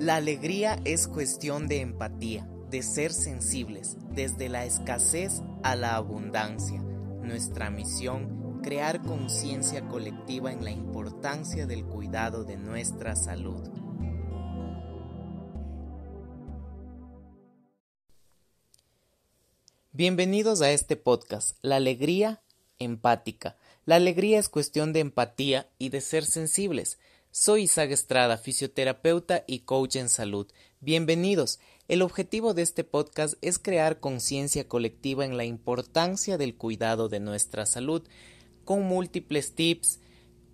La alegría es cuestión de empatía, de ser sensibles, desde la escasez a la abundancia. Nuestra misión, crear conciencia colectiva en la importancia del cuidado de nuestra salud. Bienvenidos a este podcast, La Alegría Empática. La alegría es cuestión de empatía y de ser sensibles. Soy Isaac Estrada, fisioterapeuta y coach en salud. Bienvenidos. El objetivo de este podcast es crear conciencia colectiva en la importancia del cuidado de nuestra salud, con múltiples tips,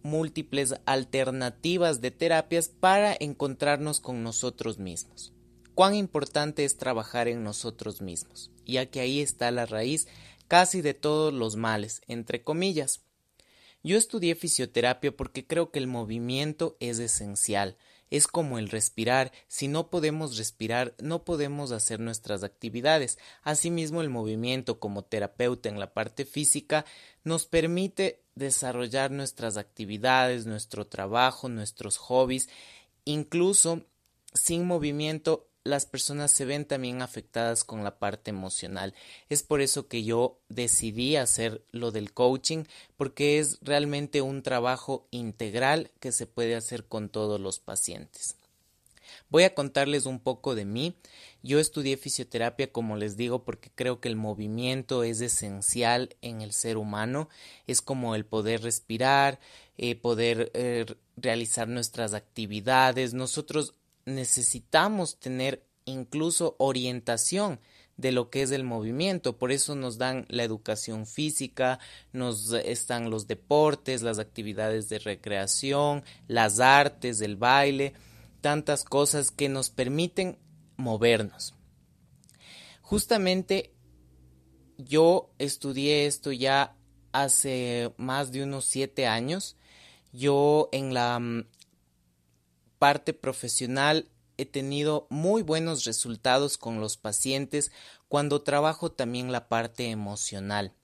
múltiples alternativas de terapias para encontrarnos con nosotros mismos. Cuán importante es trabajar en nosotros mismos, ya que ahí está la raíz casi de todos los males, entre comillas. Yo estudié fisioterapia porque creo que el movimiento es esencial, es como el respirar, si no podemos respirar no podemos hacer nuestras actividades. Asimismo el movimiento como terapeuta en la parte física nos permite desarrollar nuestras actividades, nuestro trabajo, nuestros hobbies, incluso sin movimiento las personas se ven también afectadas con la parte emocional. Es por eso que yo decidí hacer lo del coaching, porque es realmente un trabajo integral que se puede hacer con todos los pacientes. Voy a contarles un poco de mí. Yo estudié fisioterapia, como les digo, porque creo que el movimiento es esencial en el ser humano. Es como el poder respirar, eh, poder eh, realizar nuestras actividades. Nosotros necesitamos tener incluso orientación de lo que es el movimiento, por eso nos dan la educación física, nos están los deportes, las actividades de recreación, las artes, el baile, tantas cosas que nos permiten movernos. Justamente yo estudié esto ya hace más de unos siete años. Yo en la mm, parte profesional he tenido muy buenos resultados con los pacientes cuando trabajo también la parte emocional,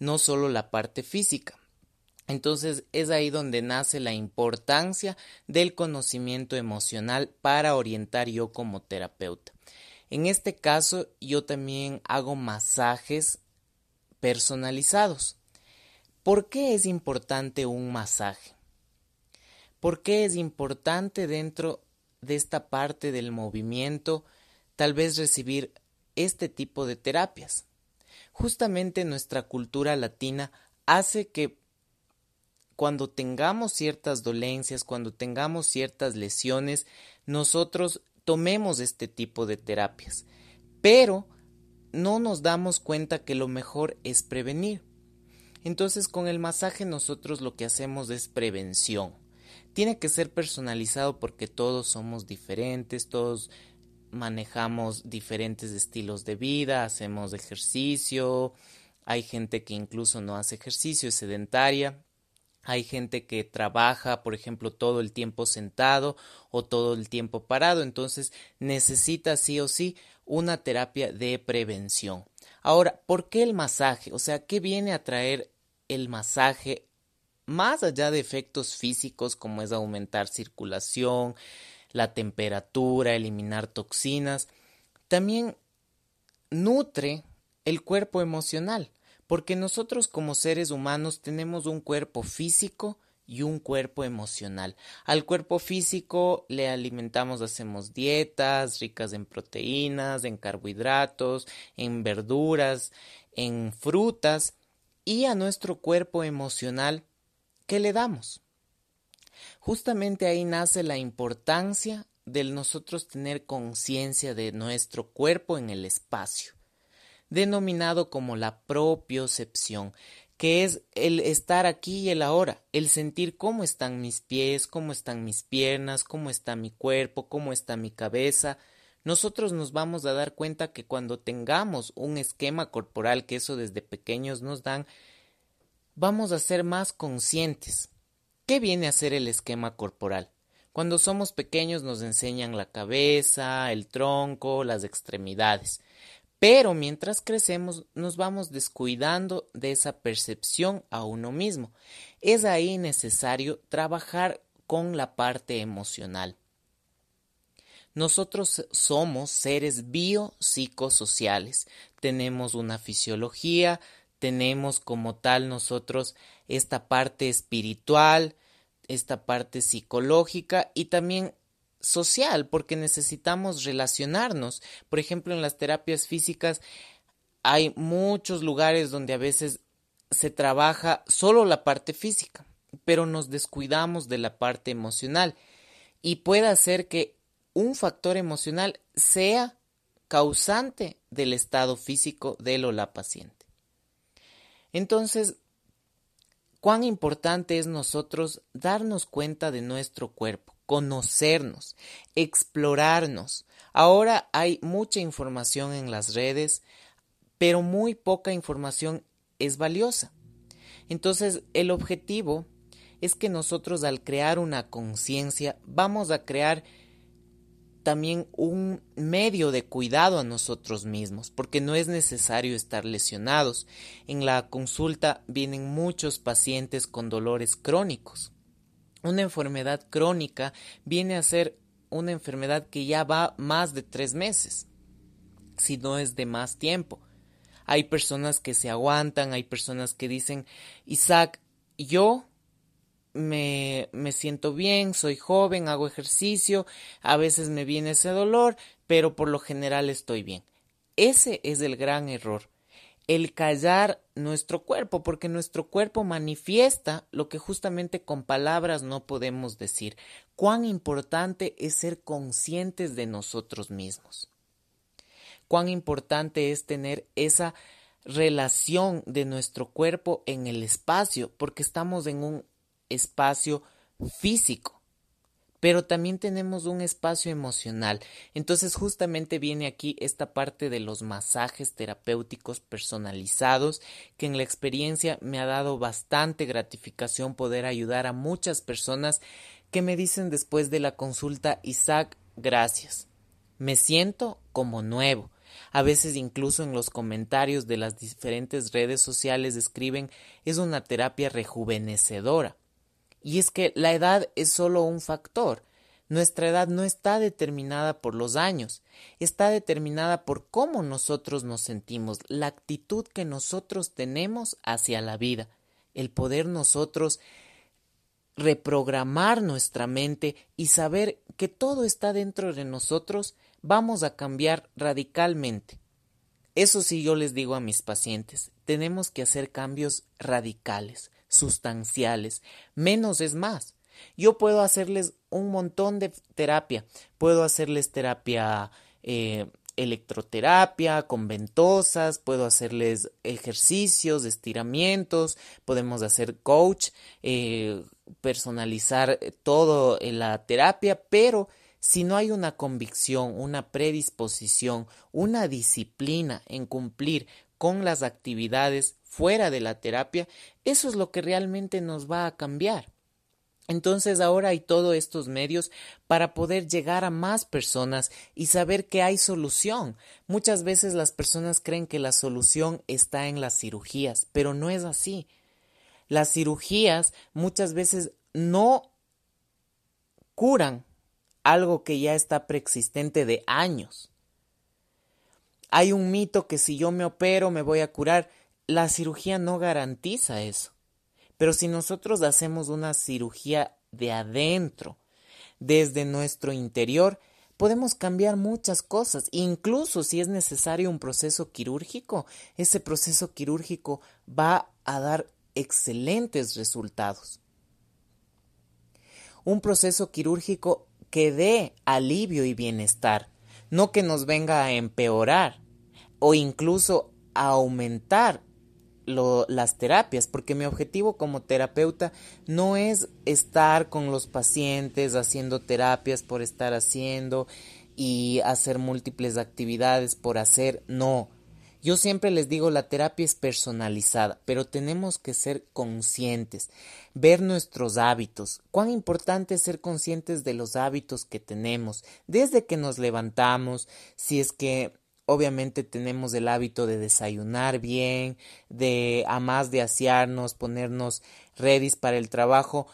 no solo la parte física. Entonces es ahí donde nace la importancia del conocimiento emocional para orientar yo como terapeuta. En este caso yo también hago masajes personalizados. ¿Por qué es importante un masaje? ¿Por qué es importante dentro de esta parte del movimiento tal vez recibir este tipo de terapias? Justamente nuestra cultura latina hace que cuando tengamos ciertas dolencias, cuando tengamos ciertas lesiones, nosotros tomemos este tipo de terapias. Pero no nos damos cuenta que lo mejor es prevenir. Entonces con el masaje nosotros lo que hacemos es prevención tiene que ser personalizado porque todos somos diferentes, todos manejamos diferentes estilos de vida, hacemos ejercicio, hay gente que incluso no hace ejercicio, es sedentaria, hay gente que trabaja, por ejemplo, todo el tiempo sentado o todo el tiempo parado, entonces necesita sí o sí una terapia de prevención. Ahora, ¿por qué el masaje? O sea, ¿qué viene a traer el masaje más allá de efectos físicos como es aumentar circulación, la temperatura, eliminar toxinas, también nutre el cuerpo emocional, porque nosotros como seres humanos tenemos un cuerpo físico y un cuerpo emocional. Al cuerpo físico le alimentamos, hacemos dietas ricas en proteínas, en carbohidratos, en verduras, en frutas, y a nuestro cuerpo emocional ¿Qué le damos? Justamente ahí nace la importancia del nosotros tener conciencia de nuestro cuerpo en el espacio, denominado como la propiocepción. que es el estar aquí y el ahora, el sentir cómo están mis pies, cómo están mis piernas, cómo está mi cuerpo, cómo está mi cabeza. Nosotros nos vamos a dar cuenta que cuando tengamos un esquema corporal, que eso desde pequeños nos dan, vamos a ser más conscientes. ¿Qué viene a ser el esquema corporal? Cuando somos pequeños nos enseñan la cabeza, el tronco, las extremidades. Pero mientras crecemos nos vamos descuidando de esa percepción a uno mismo. Es ahí necesario trabajar con la parte emocional. Nosotros somos seres biopsicosociales. Tenemos una fisiología, tenemos como tal nosotros esta parte espiritual, esta parte psicológica y también social, porque necesitamos relacionarnos. Por ejemplo, en las terapias físicas hay muchos lugares donde a veces se trabaja solo la parte física, pero nos descuidamos de la parte emocional y puede hacer que un factor emocional sea causante del estado físico del o la paciente. Entonces, cuán importante es nosotros darnos cuenta de nuestro cuerpo, conocernos, explorarnos. Ahora hay mucha información en las redes, pero muy poca información es valiosa. Entonces, el objetivo es que nosotros al crear una conciencia vamos a crear también un medio de cuidado a nosotros mismos, porque no es necesario estar lesionados. En la consulta vienen muchos pacientes con dolores crónicos. Una enfermedad crónica viene a ser una enfermedad que ya va más de tres meses, si no es de más tiempo. Hay personas que se aguantan, hay personas que dicen, Isaac, yo me, me siento bien, soy joven, hago ejercicio, a veces me viene ese dolor, pero por lo general estoy bien. Ese es el gran error, el callar nuestro cuerpo, porque nuestro cuerpo manifiesta lo que justamente con palabras no podemos decir. Cuán importante es ser conscientes de nosotros mismos. Cuán importante es tener esa relación de nuestro cuerpo en el espacio, porque estamos en un espacio físico, pero también tenemos un espacio emocional. Entonces justamente viene aquí esta parte de los masajes terapéuticos personalizados, que en la experiencia me ha dado bastante gratificación poder ayudar a muchas personas que me dicen después de la consulta, Isaac, gracias. Me siento como nuevo. A veces incluso en los comentarios de las diferentes redes sociales escriben es una terapia rejuvenecedora. Y es que la edad es solo un factor. Nuestra edad no está determinada por los años, está determinada por cómo nosotros nos sentimos, la actitud que nosotros tenemos hacia la vida, el poder nosotros reprogramar nuestra mente y saber que todo está dentro de nosotros, vamos a cambiar radicalmente. Eso sí yo les digo a mis pacientes, tenemos que hacer cambios radicales sustanciales. Menos es más. Yo puedo hacerles un montón de terapia. Puedo hacerles terapia eh, electroterapia con ventosas, puedo hacerles ejercicios, estiramientos, podemos hacer coach, eh, personalizar todo en la terapia, pero si no hay una convicción, una predisposición, una disciplina en cumplir con las actividades fuera de la terapia, eso es lo que realmente nos va a cambiar. Entonces ahora hay todos estos medios para poder llegar a más personas y saber que hay solución. Muchas veces las personas creen que la solución está en las cirugías, pero no es así. Las cirugías muchas veces no curan algo que ya está preexistente de años. Hay un mito que si yo me opero me voy a curar. La cirugía no garantiza eso. Pero si nosotros hacemos una cirugía de adentro, desde nuestro interior, podemos cambiar muchas cosas. Incluso si es necesario un proceso quirúrgico, ese proceso quirúrgico va a dar excelentes resultados. Un proceso quirúrgico que dé alivio y bienestar, no que nos venga a empeorar o incluso aumentar las terapias, porque mi objetivo como terapeuta no es estar con los pacientes haciendo terapias por estar haciendo y hacer múltiples actividades por hacer, no. Yo siempre les digo, la terapia es personalizada, pero tenemos que ser conscientes, ver nuestros hábitos. Cuán importante es ser conscientes de los hábitos que tenemos, desde que nos levantamos, si es que obviamente tenemos el hábito de desayunar bien, de a más de asearnos, ponernos ready para el trabajo,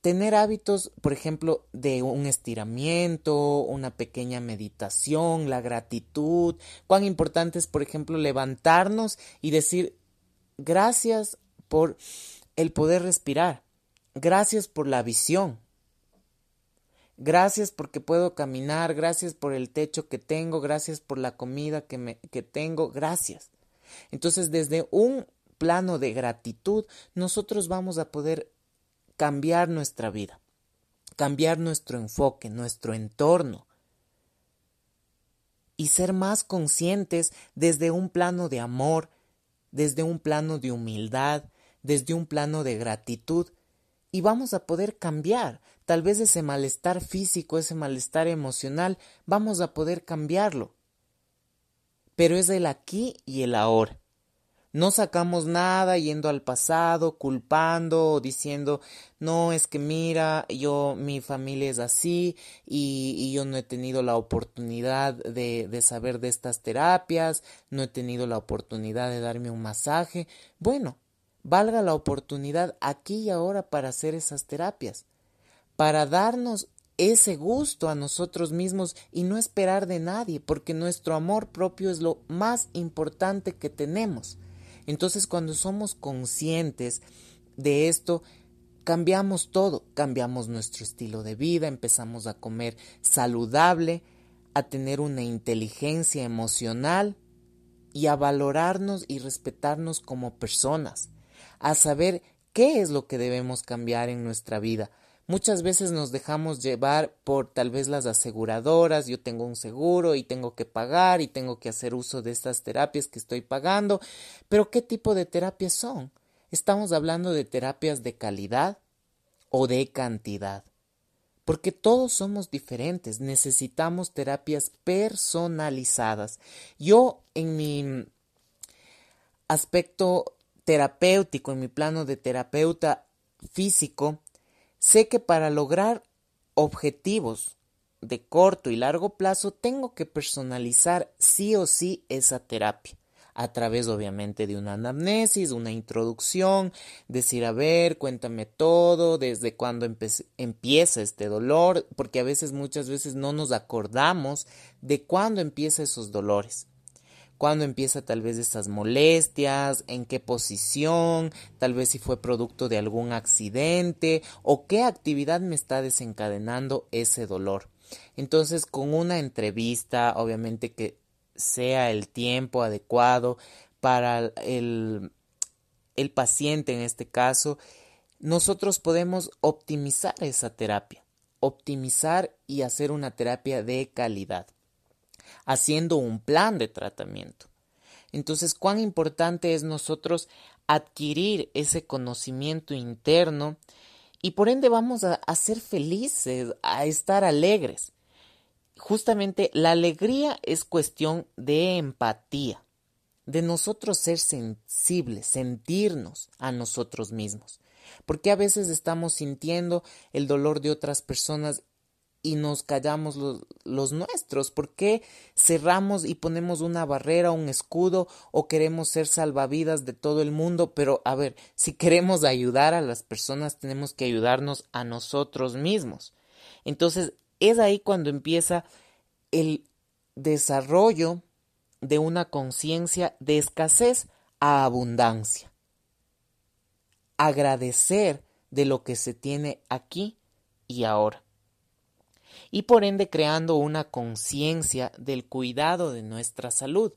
tener hábitos, por ejemplo, de un estiramiento, una pequeña meditación, la gratitud, cuán importante es, por ejemplo, levantarnos y decir gracias por el poder respirar, gracias por la visión, gracias porque puedo caminar, gracias por el techo que tengo, gracias por la comida que, me, que tengo, gracias. Entonces, desde un plano de gratitud, nosotros vamos a poder cambiar nuestra vida, cambiar nuestro enfoque, nuestro entorno y ser más conscientes desde un plano de amor, desde un plano de humildad, desde un plano de gratitud y vamos a poder cambiar. Tal vez ese malestar físico, ese malestar emocional, vamos a poder cambiarlo. Pero es el aquí y el ahora. No sacamos nada yendo al pasado, culpando o diciendo, no, es que mira, yo, mi familia es así y, y yo no he tenido la oportunidad de, de saber de estas terapias, no he tenido la oportunidad de darme un masaje. Bueno, valga la oportunidad aquí y ahora para hacer esas terapias, para darnos ese gusto a nosotros mismos y no esperar de nadie, porque nuestro amor propio es lo más importante que tenemos. Entonces cuando somos conscientes de esto, cambiamos todo, cambiamos nuestro estilo de vida, empezamos a comer saludable, a tener una inteligencia emocional y a valorarnos y respetarnos como personas, a saber qué es lo que debemos cambiar en nuestra vida, Muchas veces nos dejamos llevar por tal vez las aseguradoras, yo tengo un seguro y tengo que pagar y tengo que hacer uso de estas terapias que estoy pagando, pero ¿qué tipo de terapias son? ¿Estamos hablando de terapias de calidad o de cantidad? Porque todos somos diferentes, necesitamos terapias personalizadas. Yo en mi aspecto terapéutico, en mi plano de terapeuta físico, Sé que para lograr objetivos de corto y largo plazo tengo que personalizar sí o sí esa terapia. A través obviamente de una anamnesis, una introducción, decir, a ver, cuéntame todo, desde cuándo empieza este dolor, porque a veces muchas veces no nos acordamos de cuándo empieza esos dolores cuándo empieza tal vez estas molestias, en qué posición, tal vez si fue producto de algún accidente o qué actividad me está desencadenando ese dolor. Entonces, con una entrevista, obviamente que sea el tiempo adecuado para el, el paciente en este caso, nosotros podemos optimizar esa terapia, optimizar y hacer una terapia de calidad haciendo un plan de tratamiento. Entonces, cuán importante es nosotros adquirir ese conocimiento interno y por ende vamos a, ser felices, a estar alegres. Justamente la alegría es cuestión de empatía, de nosotros ser sensibles, sentirnos a nosotros mismos. Porque a veces estamos sintiendo el dolor de otras personas y nos callamos los, nuestros? ¿Por qué cerramos y ponemos una barrera, un escudo o queremos ser salvavidas de todo el mundo? Pero a ver, si queremos ayudar a las personas tenemos que ayudarnos a nosotros mismos. Entonces es ahí cuando empieza el desarrollo de una conciencia de escasez a abundancia. Agradecer de lo que se tiene aquí y ahora y por ende creando una conciencia del cuidado de nuestra salud.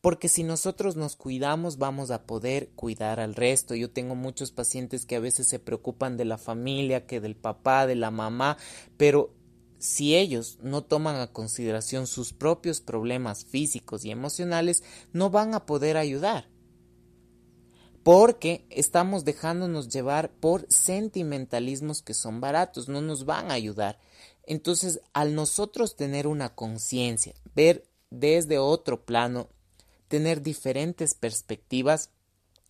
Porque si nosotros nos cuidamos vamos a poder cuidar al resto. Yo tengo muchos pacientes que a veces se preocupan de la familia, que del papá, de la mamá, pero si ellos no toman a consideración sus propios problemas físicos y emocionales, no van a poder ayudar. porque estamos dejándonos llevar por sentimentalismos que son baratos, no nos van a ayudar. Entonces, al nosotros tener una conciencia, ver desde otro plano, tener diferentes perspectivas,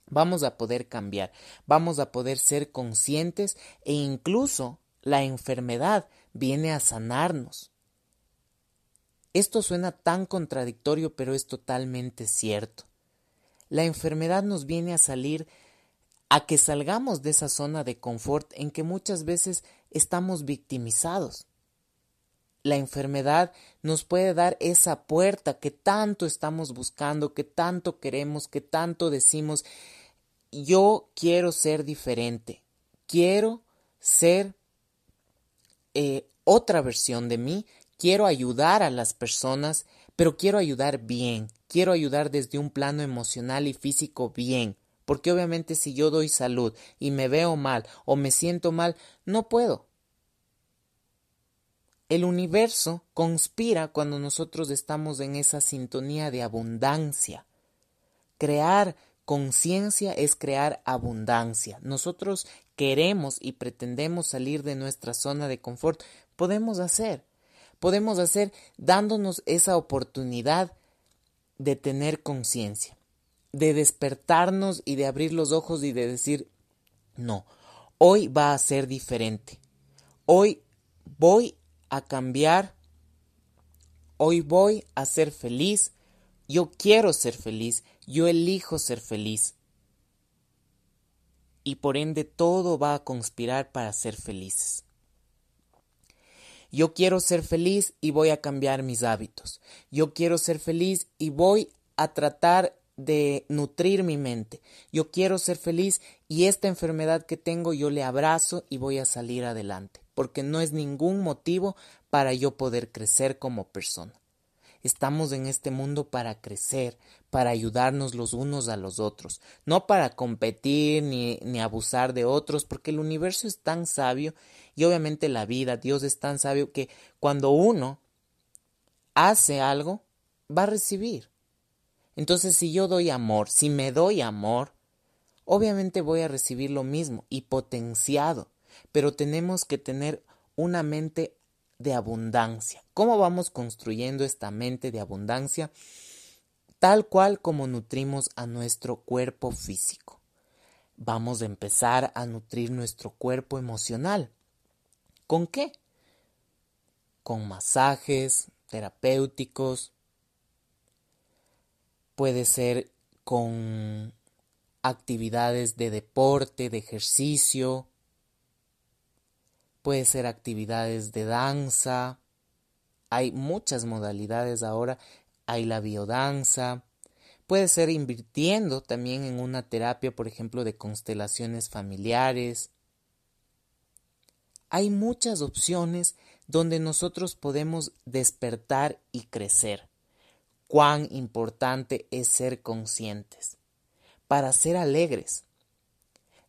vamos a poder cambiar, vamos a poder ser conscientes e incluso la enfermedad viene a sanarnos. Esto suena tan contradictorio, pero es totalmente cierto. La enfermedad nos viene a salir a que salgamos de esa zona de confort en que muchas veces estamos victimizados. La enfermedad nos puede dar esa puerta que tanto estamos buscando, que tanto queremos, que tanto decimos, yo quiero ser diferente, quiero ser eh, otra versión de mí, quiero ayudar a las personas, pero quiero ayudar bien, quiero ayudar desde un plano emocional y físico bien, porque obviamente si yo doy salud y me veo mal o me siento mal, no puedo. El universo conspira cuando nosotros estamos en esa sintonía de abundancia. Crear conciencia es crear abundancia. Nosotros queremos y pretendemos salir de nuestra zona de confort. Podemos hacer. Podemos hacer dándonos esa oportunidad de tener conciencia, de despertarnos y de abrir los ojos y de decir, no, hoy va a ser diferente. Hoy voy a cambiar. Hoy voy a ser feliz. Yo quiero ser feliz. Yo elijo ser feliz. Y por ende todo va a conspirar para ser felices. Yo quiero ser feliz y voy a cambiar mis hábitos. Yo quiero ser feliz y voy a tratar de nutrir mi mente. Yo quiero ser feliz y esta enfermedad que tengo yo le abrazo y voy a salir adelante, porque no es ningún motivo para yo poder crecer como persona. Estamos en este mundo para crecer, para ayudarnos los unos a los otros, no para competir ni, ni abusar de otros, porque el universo es tan sabio y obviamente la vida, Dios es tan sabio que cuando uno hace algo, va a recibir. Entonces, si yo doy amor, si me doy amor, obviamente voy a recibir lo mismo y potenciado, pero tenemos que tener una mente de abundancia. ¿Cómo vamos construyendo esta mente de abundancia? Tal cual como nutrimos a nuestro cuerpo físico. Vamos a empezar a nutrir nuestro cuerpo emocional. ¿Con qué? Con masajes terapéuticos, puede ser con actividades de deporte, de ejercicio, puede ser actividades de danza, hay muchas modalidades ahora, hay la biodanza, puede ser invirtiendo también en una terapia, por ejemplo, de constelaciones familiares, hay muchas opciones donde nosotros podemos despertar y crecer. Cuán importante es ser conscientes para ser alegres.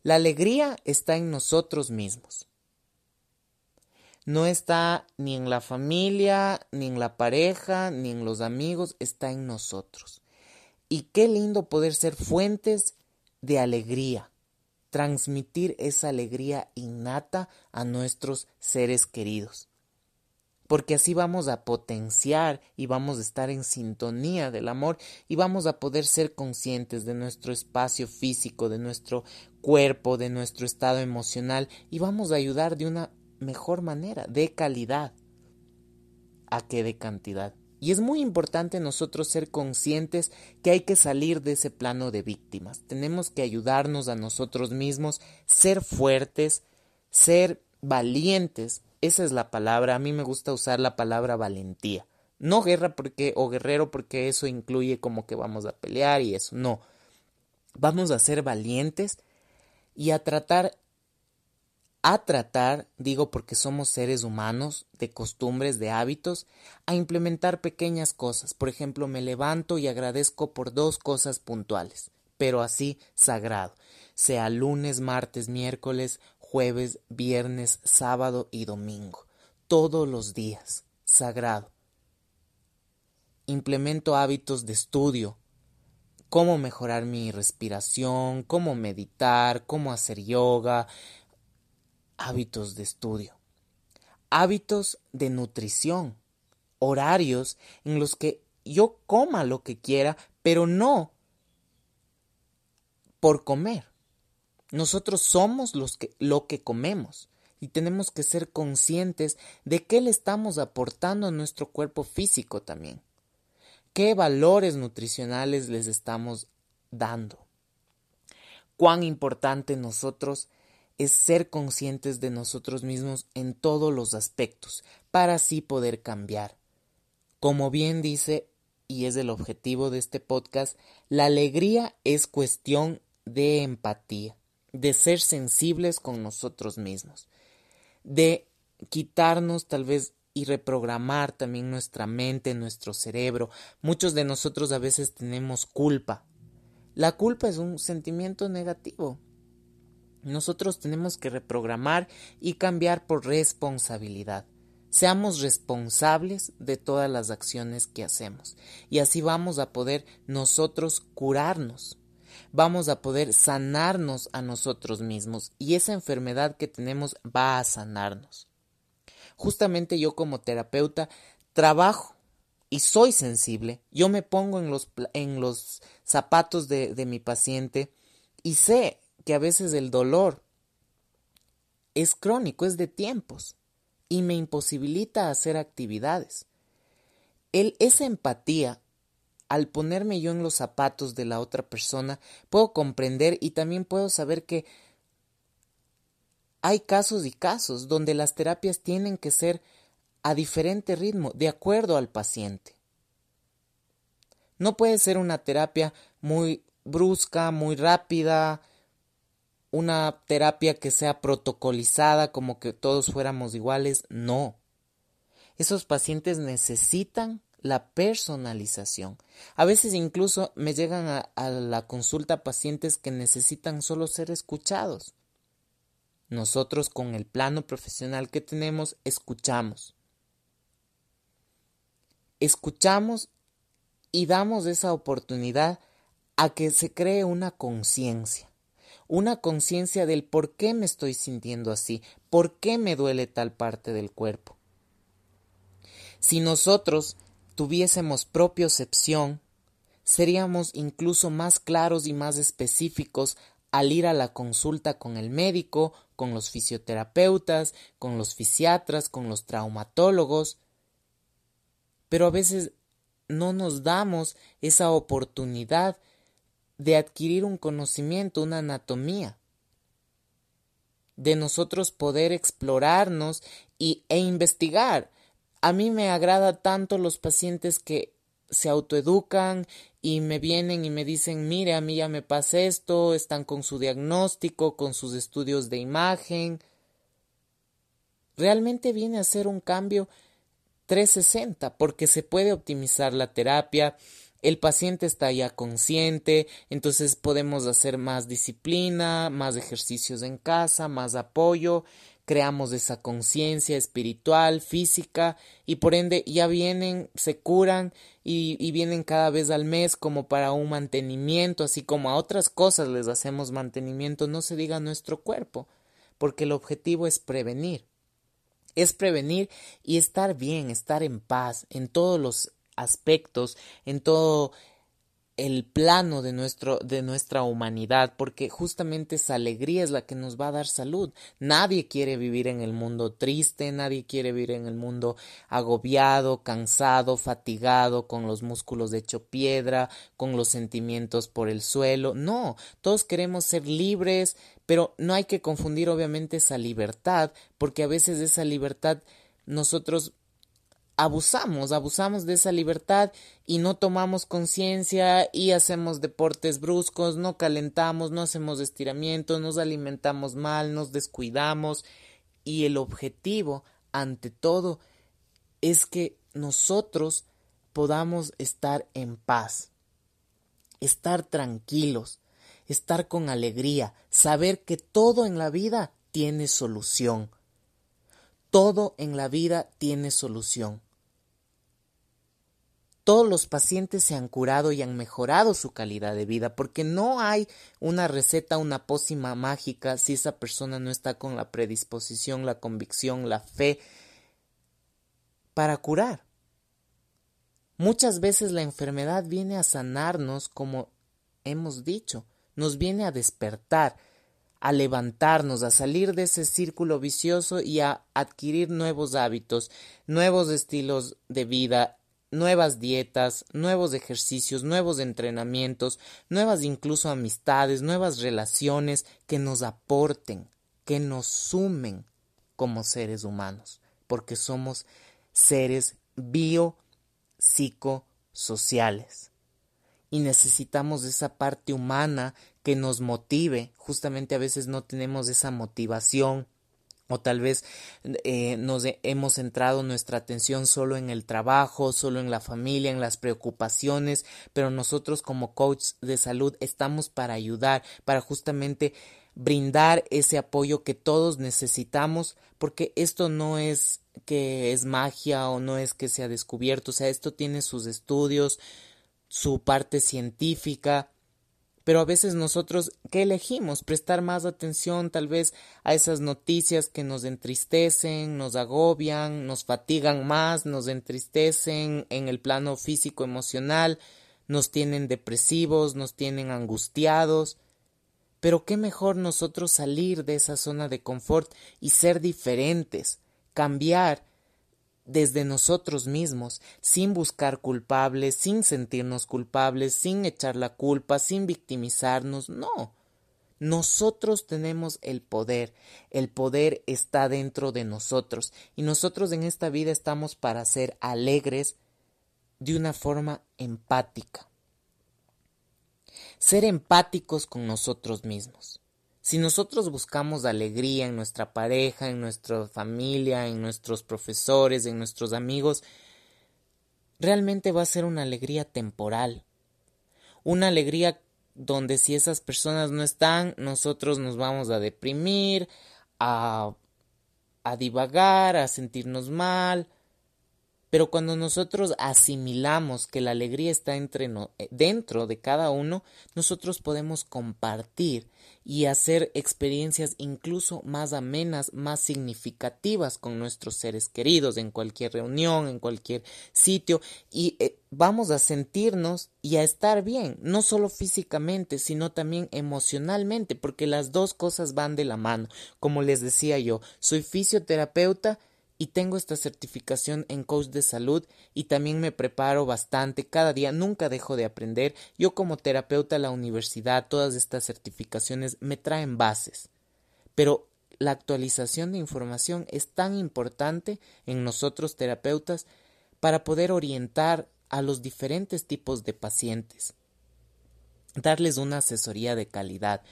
La alegría está en nosotros mismos. No está ni en la familia, ni en la pareja, ni en los amigos, está en nosotros. Y qué lindo poder ser fuentes de alegría transmitir esa alegría innata a nuestros seres queridos. Porque así vamos a potenciar y vamos a estar en sintonía del amor y vamos a poder ser conscientes de nuestro espacio físico, de nuestro cuerpo, de nuestro estado emocional y vamos a ayudar de una mejor manera, de calidad, a que de cantidad. Y es muy importante nosotros ser conscientes que hay que salir de ese plano de víctimas. Tenemos que ayudarnos a nosotros mismos, ser fuertes, ser valientes. Esa es la palabra. A mí me gusta usar la palabra valentía. No guerra porque o guerrero porque eso incluye como que vamos a pelear y eso. No. Vamos a ser valientes y a tratar a tratar, digo porque somos seres humanos, de costumbres, de hábitos, a implementar pequeñas cosas. Por ejemplo, me levanto y agradezco por dos cosas puntuales, pero así sagrado, sea lunes, martes, miércoles, jueves, viernes, sábado y domingo, todos los días, sagrado. Implemento hábitos de estudio, cómo mejorar mi respiración, cómo meditar, cómo hacer yoga, hábitos de estudio, hábitos de nutrición, horarios en los que yo coma lo que quiera, pero no por comer. Nosotros somos los que, lo que comemos y tenemos que ser conscientes de qué le estamos aportando a nuestro cuerpo físico también. ¿Qué valores nutricionales les estamos dando? Cuán importante nosotros es ser conscientes de nosotros mismos en todos los aspectos para así poder cambiar. Como bien dice, y es el objetivo de este podcast, la alegría es cuestión de empatía, de ser sensibles con nosotros mismos, de quitarnos tal vez y reprogramar también nuestra mente, nuestro cerebro. Muchos de nosotros a veces tenemos culpa. La culpa es un sentimiento negativo. Nosotros tenemos que reprogramar y cambiar por responsabilidad. Seamos responsables de todas las acciones que hacemos y así vamos a poder nosotros curarnos. Vamos a poder sanarnos a nosotros mismos y esa enfermedad que tenemos va a sanarnos. Justamente yo como terapeuta trabajo y soy sensible. Yo me pongo en los, en los zapatos de, de mi paciente y sé que a veces el dolor es crónico, es de tiempos y me imposibilita hacer actividades. El, esa empatía, al ponerme yo en los zapatos de la otra persona, puedo comprender y también puedo saber que hay casos y casos donde las terapias tienen que ser a diferente ritmo, de acuerdo al paciente. No puede ser una terapia muy brusca, muy rápida, una terapia que sea protocolizada, como que todos fuéramos iguales, no. Esos pacientes necesitan la personalización. A veces incluso me llegan a, la consulta pacientes que necesitan solo ser escuchados. Nosotros con el plano profesional que tenemos escuchamos. Escuchamos y damos esa oportunidad a que se cree una conciencia, una conciencia del por qué me estoy sintiendo así, por qué me duele tal parte del cuerpo. Si nosotros tuviésemos propiocepción, seríamos incluso más claros y más específicos al ir a la consulta con el médico, con los fisioterapeutas, con los fisiatras, con los traumatólogos, pero a veces no nos damos esa oportunidad de adquirir un conocimiento, una anatomía, de nosotros poder explorarnos y, e investigar. A mí me agrada tanto los pacientes que se autoeducan y me vienen y me dicen, mire, a mí ya me pasa esto, están con su diagnóstico, con sus estudios de imagen. Realmente viene a ser un cambio 360 porque se puede optimizar la terapia, el paciente está ya consciente, entonces podemos hacer más disciplina, más ejercicios en casa, más apoyo, creamos esa conciencia espiritual, física, y por ende ya vienen, se curan y, vienen cada vez al mes como para un mantenimiento, así como a otras cosas les hacemos mantenimiento, no se diga nuestro cuerpo, porque el objetivo es prevenir. Es prevenir y estar bien, estar en paz en todos los aspectos, en todo el plano de, nuestro, de nuestra humanidad, porque justamente esa alegría es la que nos va a dar salud. Nadie quiere vivir en el mundo triste, nadie quiere vivir en el mundo agobiado, cansado, fatigado, con los músculos hecho piedra, con los sentimientos por el suelo. No, todos queremos ser libres, pero no hay que confundir obviamente esa libertad, porque a veces esa libertad nosotros abusamos, abusamos de esa libertad y no tomamos conciencia y hacemos deportes bruscos, no calentamos, no hacemos estiramiento, nos alimentamos mal, nos descuidamos y el objetivo ante todo es que nosotros podamos estar en paz, estar tranquilos, estar con alegría, saber que todo en la vida tiene solución. Todo en la vida tiene solución todos los pacientes se han curado y han mejorado su calidad de vida, porque no hay una receta, una pócima mágica si esa persona no está con la predisposición, la convicción, la fe para curar. Muchas veces la enfermedad viene a sanarnos, como hemos dicho, nos viene a despertar, a levantarnos, a salir de ese círculo vicioso y a adquirir nuevos hábitos, nuevos estilos de vida, nuevas dietas, nuevos ejercicios, nuevos entrenamientos, nuevas incluso amistades, nuevas relaciones que nos aporten, que nos sumen como seres humanos, porque somos seres biopsicosociales y necesitamos esa parte humana que nos motive. Justamente a veces no tenemos esa motivación o tal vez eh, nos hemos centrado nuestra atención solo en el trabajo, solo en la familia, en las preocupaciones, pero nosotros como coach de salud estamos para ayudar, para justamente brindar ese apoyo que todos necesitamos, porque esto no es que es magia o no es que se ha descubierto, o sea, esto tiene sus estudios, su parte científica, pero a veces nosotros, ¿qué elegimos? Prestar más atención tal vez a esas noticias que nos entristecen, nos agobian, nos fatigan más, nos entristecen en el plano físico emocional, nos tienen depresivos, nos tienen angustiados. Pero qué mejor nosotros salir de esa zona de confort y ser diferentes, cambiar desde nosotros mismos, sin buscar culpables, sin sentirnos culpables, sin echar la culpa, sin victimizarnos, no. Nosotros tenemos el poder, el poder está dentro de nosotros y nosotros en esta vida estamos para ser alegres de una forma empática. Ser empáticos con nosotros mismos. Si nosotros buscamos alegría en nuestra pareja, en nuestra familia, en nuestros profesores, en nuestros amigos, realmente va a ser una alegría temporal. Una alegría donde si esas personas no están, nosotros nos vamos a deprimir, a, a divagar, a sentirnos mal, pero cuando nosotros asimilamos que la alegría está entre eh, dentro de cada uno, nosotros podemos compartir y hacer experiencias incluso más amenas, más significativas con nuestros seres queridos en cualquier reunión, en cualquier sitio y eh, vamos a sentirnos y a estar bien, no solo físicamente, sino también emocionalmente, porque las dos cosas van de la mano. Como les decía yo, soy fisioterapeuta y tengo esta certificación en coach de salud y también me preparo bastante cada día, nunca dejo de aprender. Yo como terapeuta la universidad, todas estas certificaciones me traen bases. Pero la actualización de información es tan importante en nosotros terapeutas para poder orientar a los diferentes tipos de pacientes, darles una asesoría de calidad.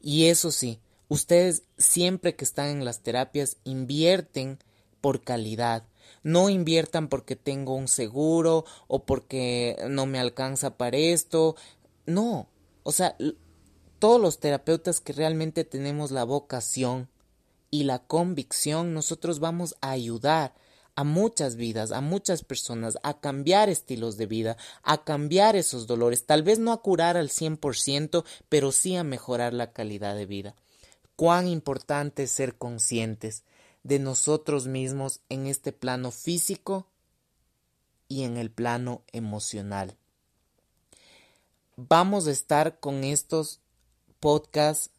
Y eso sí, ustedes siempre que están en las terapias invierten por calidad. No inviertan porque tengo un seguro o porque no me alcanza para esto. No. O sea, todos los terapeutas que realmente tenemos la vocación y la convicción, nosotros vamos a ayudar a muchas vidas, a muchas personas, a cambiar estilos de vida, a cambiar esos dolores, tal vez no a curar al 100%, pero sí a mejorar la calidad de vida. Cuán importante es ser conscientes de nosotros mismos en este plano físico y en el plano emocional. Vamos a estar con estos podcasts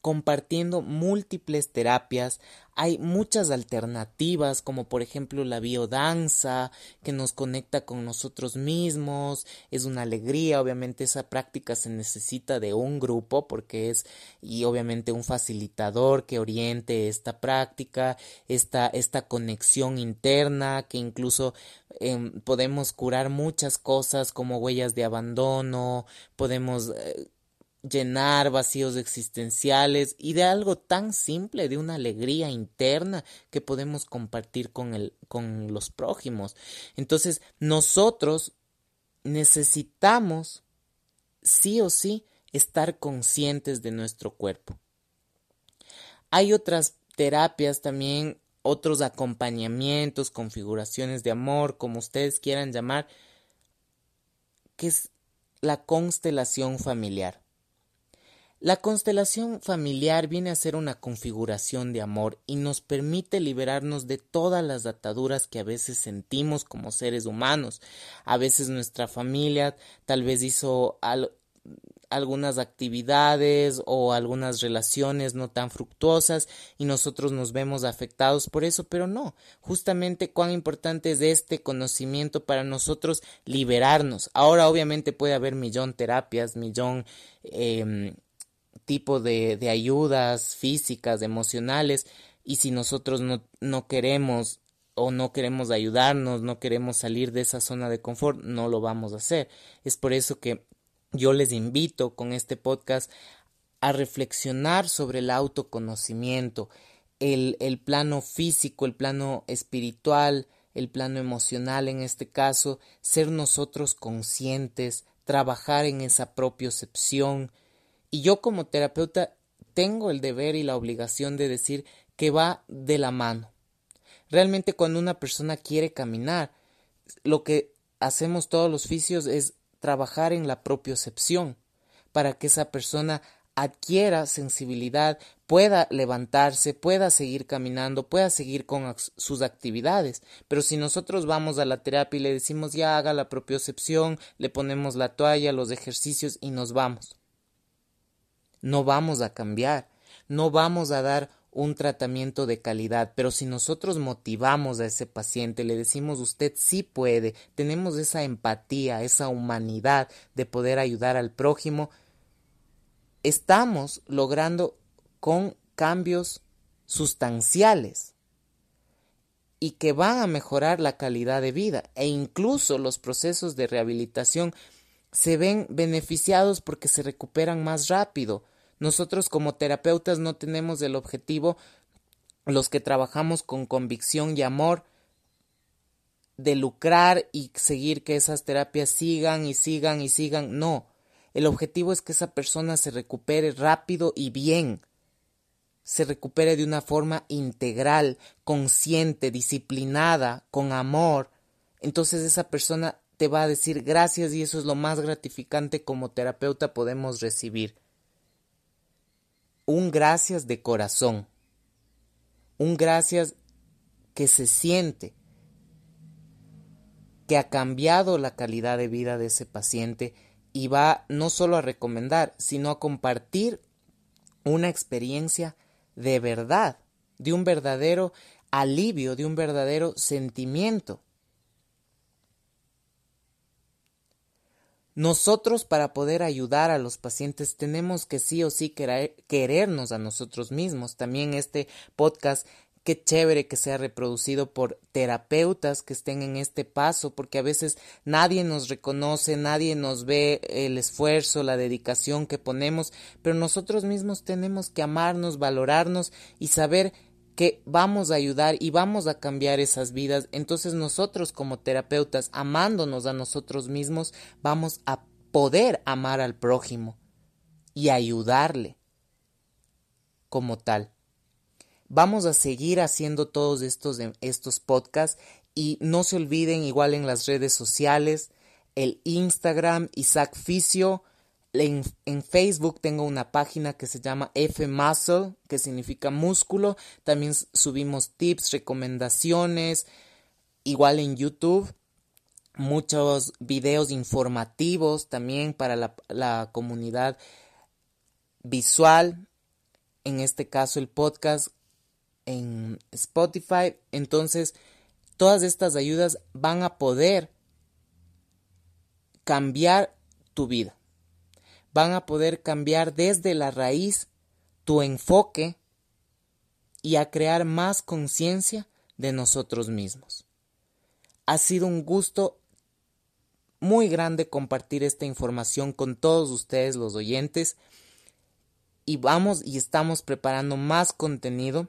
compartiendo múltiples terapias. Hay muchas alternativas, como por ejemplo la biodanza, que nos conecta con nosotros mismos. Es una alegría, obviamente esa práctica se necesita de un grupo porque es y obviamente un facilitador que oriente esta práctica, esta, esta conexión interna que incluso em, podemos curar muchas cosas como huellas de abandono, podemos eh, llenar vacíos existenciales y de algo tan simple, de una alegría interna que podemos compartir con, el, con los prójimos. Entonces, nosotros necesitamos sí o sí estar conscientes de nuestro cuerpo. Hay otras terapias también, otros acompañamientos, configuraciones de amor, como ustedes quieran llamar, que es la constelación familiar. La constelación familiar viene a ser una configuración de amor y nos permite liberarnos de todas las ataduras que a veces sentimos como seres humanos. A veces nuestra familia tal vez hizo algunas actividades o algunas relaciones no tan fructuosas y nosotros nos vemos afectados por eso, pero no, justamente cuán importante es este conocimiento para nosotros liberarnos. Ahora obviamente puede haber millón terapias, millón em, tipo de, de ayudas físicas, emocionales, y si nosotros no, no queremos o no queremos ayudarnos, no queremos salir de esa zona de confort, no lo vamos a hacer. Es por eso que yo les invito con este podcast a reflexionar sobre el autoconocimiento, el, el, plano físico, el plano espiritual, el plano emocional en este caso, ser nosotros conscientes, trabajar en esa propiocepción, y yo como terapeuta tengo el deber y la obligación de decir que va de la mano. Realmente cuando una persona quiere caminar, lo que hacemos todos los oficios es trabajar en la propiocepción para que esa persona adquiera sensibilidad, pueda levantarse, pueda seguir caminando, pueda seguir con sus actividades. Pero si nosotros vamos a la terapia y le decimos ya haga la propiocepción, le ponemos la toalla, los ejercicios y nos vamos no vamos a cambiar, no vamos a dar un tratamiento de calidad, pero si nosotros motivamos a ese paciente, le decimos usted sí puede, tenemos esa empatía, esa humanidad de poder ayudar al prójimo, estamos logrando con cambios sustanciales y que van a mejorar la calidad de vida e incluso los procesos de rehabilitación se ven beneficiados porque se recuperan más rápido, nosotros como terapeutas no tenemos el objetivo, los que trabajamos con convicción y amor, de lucrar y seguir que esas terapias sigan y sigan y sigan. No, el objetivo es que esa persona se recupere rápido y bien, se recupere de una forma integral, consciente, disciplinada, con amor. Entonces esa persona te va a decir gracias y eso es lo más gratificante como terapeuta podemos recibir un gracias de corazón, un gracias que se siente, que ha cambiado la calidad de vida de ese paciente y va no solo a recomendar, sino a compartir una experiencia de verdad, de un verdadero alivio, de un verdadero sentimiento. Nosotros para poder ayudar a los pacientes tenemos que sí o sí querernos a nosotros mismos. También este podcast, qué chévere que sea reproducido por terapeutas que estén en este paso, porque a veces nadie nos reconoce, nadie nos ve el esfuerzo, la dedicación que ponemos, pero nosotros mismos tenemos que amarnos, valorarnos y saber que vamos a ayudar y vamos a cambiar esas vidas, entonces nosotros como terapeutas, amándonos a nosotros mismos, vamos a poder amar al prójimo y ayudarle como tal. Vamos a seguir haciendo todos estos, estos podcasts y no se olviden igual en las redes sociales, el Instagram Isaac Fisio, en, Facebook tengo una página que se llama F Muscle, que significa músculo. También subimos tips, recomendaciones. Igual en YouTube, muchos videos informativos también para la, comunidad visual. En este caso, el podcast en Spotify. Entonces, todas estas ayudas van a poder cambiar tu vida van a poder cambiar desde la raíz tu enfoque y a crear más conciencia de nosotros mismos. Ha sido un gusto muy grande compartir esta información con todos ustedes los oyentes y vamos y estamos preparando más contenido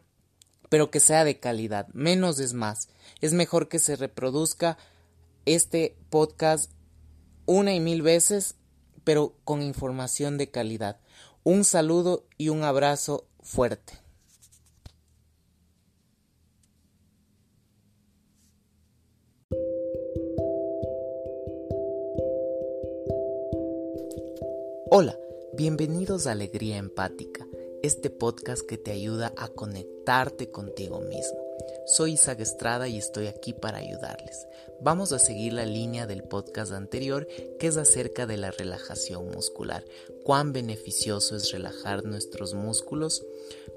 pero que sea de calidad, menos es más. Es mejor que se reproduzca este podcast una y mil veces pero con información de calidad. Un saludo y un abrazo fuerte. Hola, bienvenidos a Alegría Empática, este podcast que te ayuda a conectarte contigo mismo. Soy Isaac Estrada y estoy aquí para ayudarles. Vamos a seguir la línea del podcast anterior que es acerca de la relajación muscular. Cuán beneficioso es relajar nuestros músculos,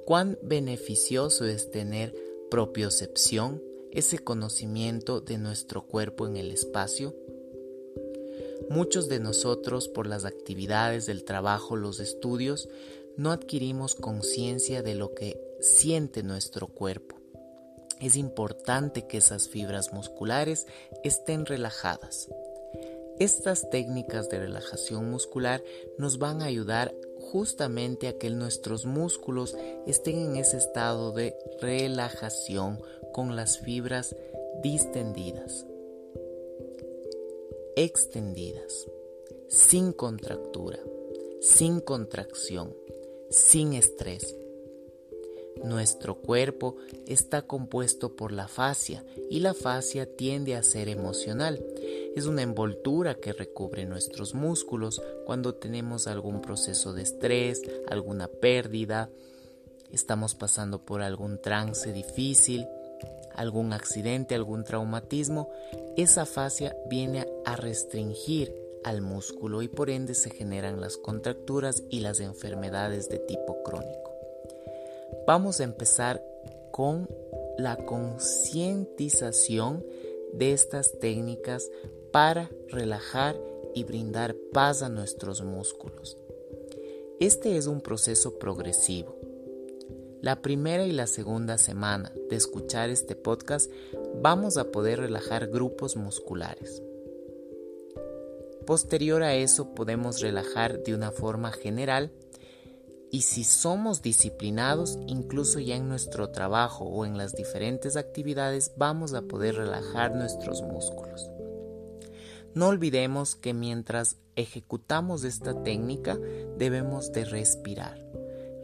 cuán beneficioso es tener propiocepción, ese conocimiento de nuestro cuerpo en el espacio. Muchos de nosotros, por las actividades del trabajo, los estudios, no adquirimos conciencia de lo que siente nuestro cuerpo. Es importante que esas fibras musculares estén relajadas. Estas técnicas de relajación muscular nos van a ayudar justamente a que nuestros músculos estén en ese estado de relajación con las fibras distendidas, extendidas, sin contractura, sin contracción, sin estrés. Nuestro cuerpo está compuesto por la fascia y la fascia tiende a ser emocional. Es una envoltura que recubre nuestros músculos cuando tenemos algún proceso de estrés, alguna pérdida, estamos pasando por algún trance difícil, algún accidente, algún traumatismo, esa fascia viene a restringir al músculo y por ende se generan las contracturas y las enfermedades de tipo crónico. Vamos a empezar con la concientización de estas técnicas para relajar y brindar paz a nuestros músculos. Este es un proceso progresivo la primera y la segunda semana de escuchar este podcast vamos a poder relajar grupos musculares. Posterior a eso podemos relajar de una forma general y si somos disciplinados, incluso ya en nuestro trabajo o en las diferentes actividades, vamos a poder relajar nuestros músculos. No olvidemos que mientras ejecutamos esta técnica debemos de respirar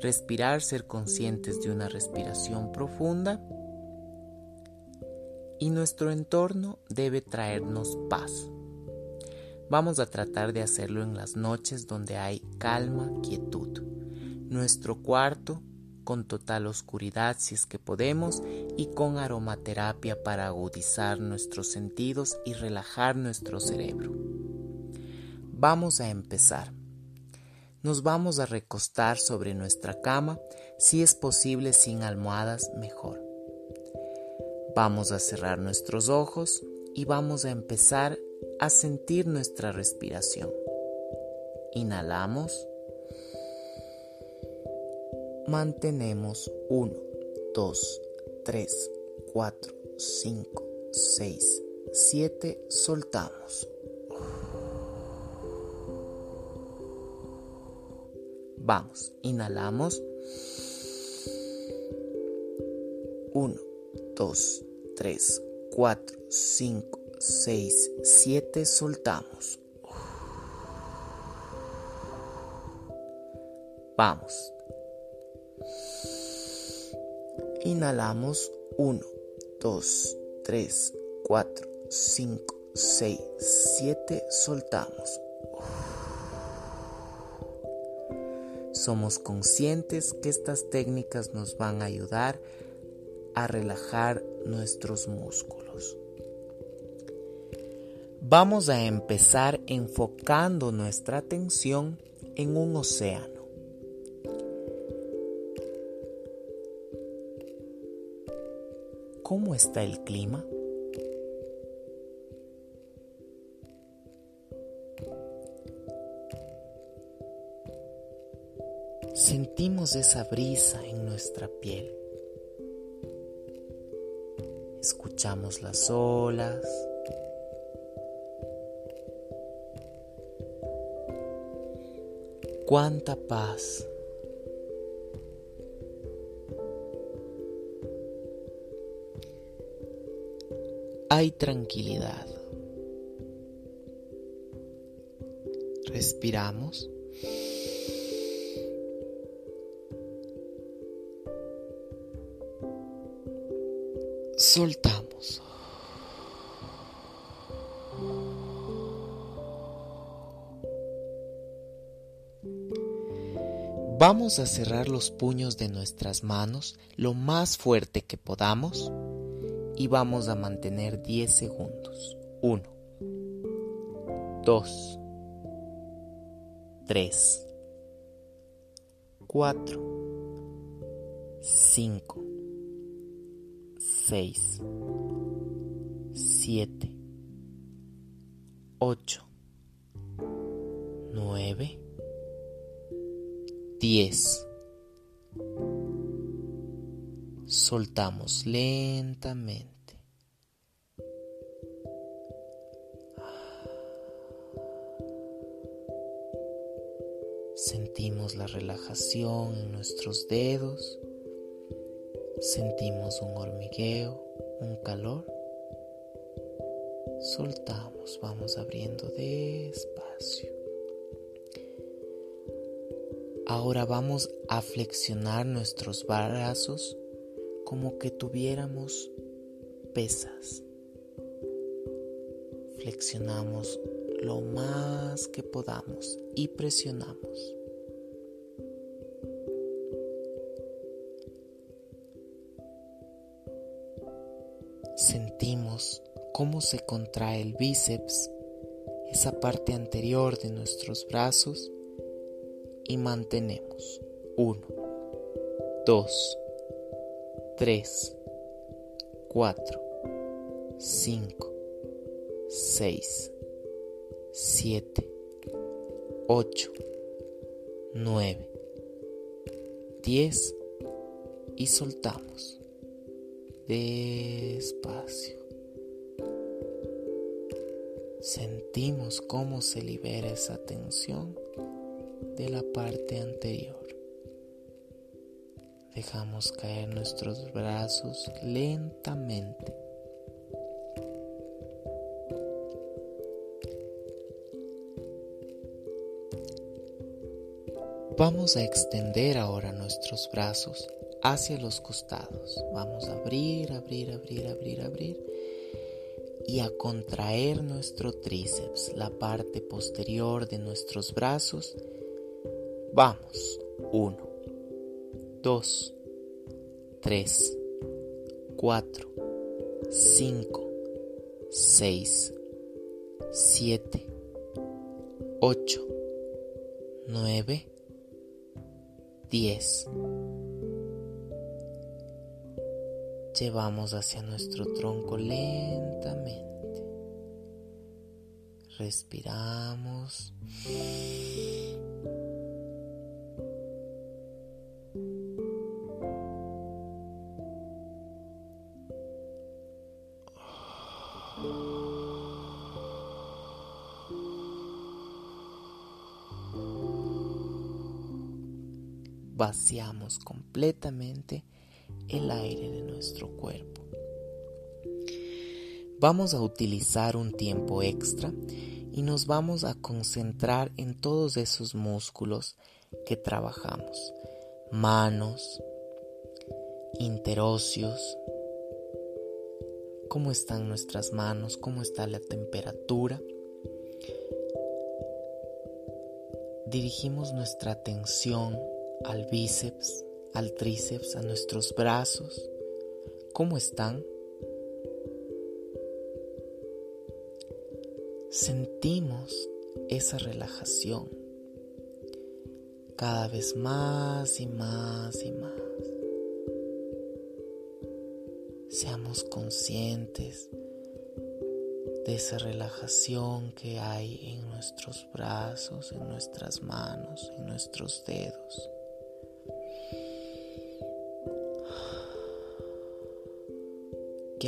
respirar, ser conscientes de una respiración profunda y nuestro entorno debe traernos paz. Vamos a tratar de hacerlo en las noches donde hay calma, quietud. Nuestro cuarto con total oscuridad si es que podemos y con aromaterapia para agudizar nuestros sentidos y relajar nuestro cerebro. Vamos a empezar nos vamos a recostar sobre nuestra cama, si es posible sin almohadas, mejor. Vamos a cerrar nuestros ojos y vamos a empezar a sentir nuestra respiración. Inhalamos. Mantenemos 1, 2, 3, 4, 5, 6, 7. Soltamos. Vamos, inhalamos. 1, 2, 3, 4, 5, 6, 7. Soltamos. Vamos. Inhalamos 1, 2, 3, 4, 5, 6, 7. Soltamos. somos conscientes que estas técnicas nos van a ayudar a relajar nuestros músculos. Vamos a empezar enfocando nuestra atención en un océano. ¿Cómo está el clima? sentimos esa brisa en nuestra piel. Escuchamos las olas. Cuánta paz. Hay tranquilidad. Respiramos. soltamos. Vamos a cerrar los puños de nuestras manos lo más fuerte que podamos y vamos a mantener 10 segundos. 1, 2, 3, 4, 5, 6, 7, 8, Soltamos lentamente. Sentimos la relajación en nuestros dedos, sentimos un hormigueo, un calor. Soltamos, vamos abriendo despacio. Ahora vamos a flexionar nuestros brazos como que tuviéramos pesas. Flexionamos lo más que podamos y presionamos. Sentimos cómo se contrae el bíceps, esa parte anterior de nuestros brazos y mantenemos. 1, 2, 3, 4, 5, 6, 7, 8, 9, 10 y soltamos despacio. Sentimos cómo se libera esa tensión de la parte anterior. Dejamos caer nuestros brazos lentamente Vamos a extender ahora nuestros brazos hacia los costados. Vamos a abrir, abrir, abrir, abrir, abrir. Y a contraer nuestro tríceps, la parte posterior de nuestros brazos. Vamos. Uno, dos, tres, cuatro, cinco, seis, siete, ocho, nueve. 10. Llevamos hacia nuestro tronco lentamente. Respiramos. Completamente el aire de nuestro cuerpo. Vamos a utilizar un tiempo extra y nos vamos a concentrar en todos esos músculos que trabajamos. Manos, interóseos, cómo están nuestras manos, cómo está la temperatura. Dirigimos nuestra atención al bíceps, al tríceps, a nuestros brazos. ¿Cómo están? Sentimos esa relajación cada vez más y más y más. Seamos conscientes de esa relajación que hay en nuestros brazos, en nuestras manos, en nuestros dedos.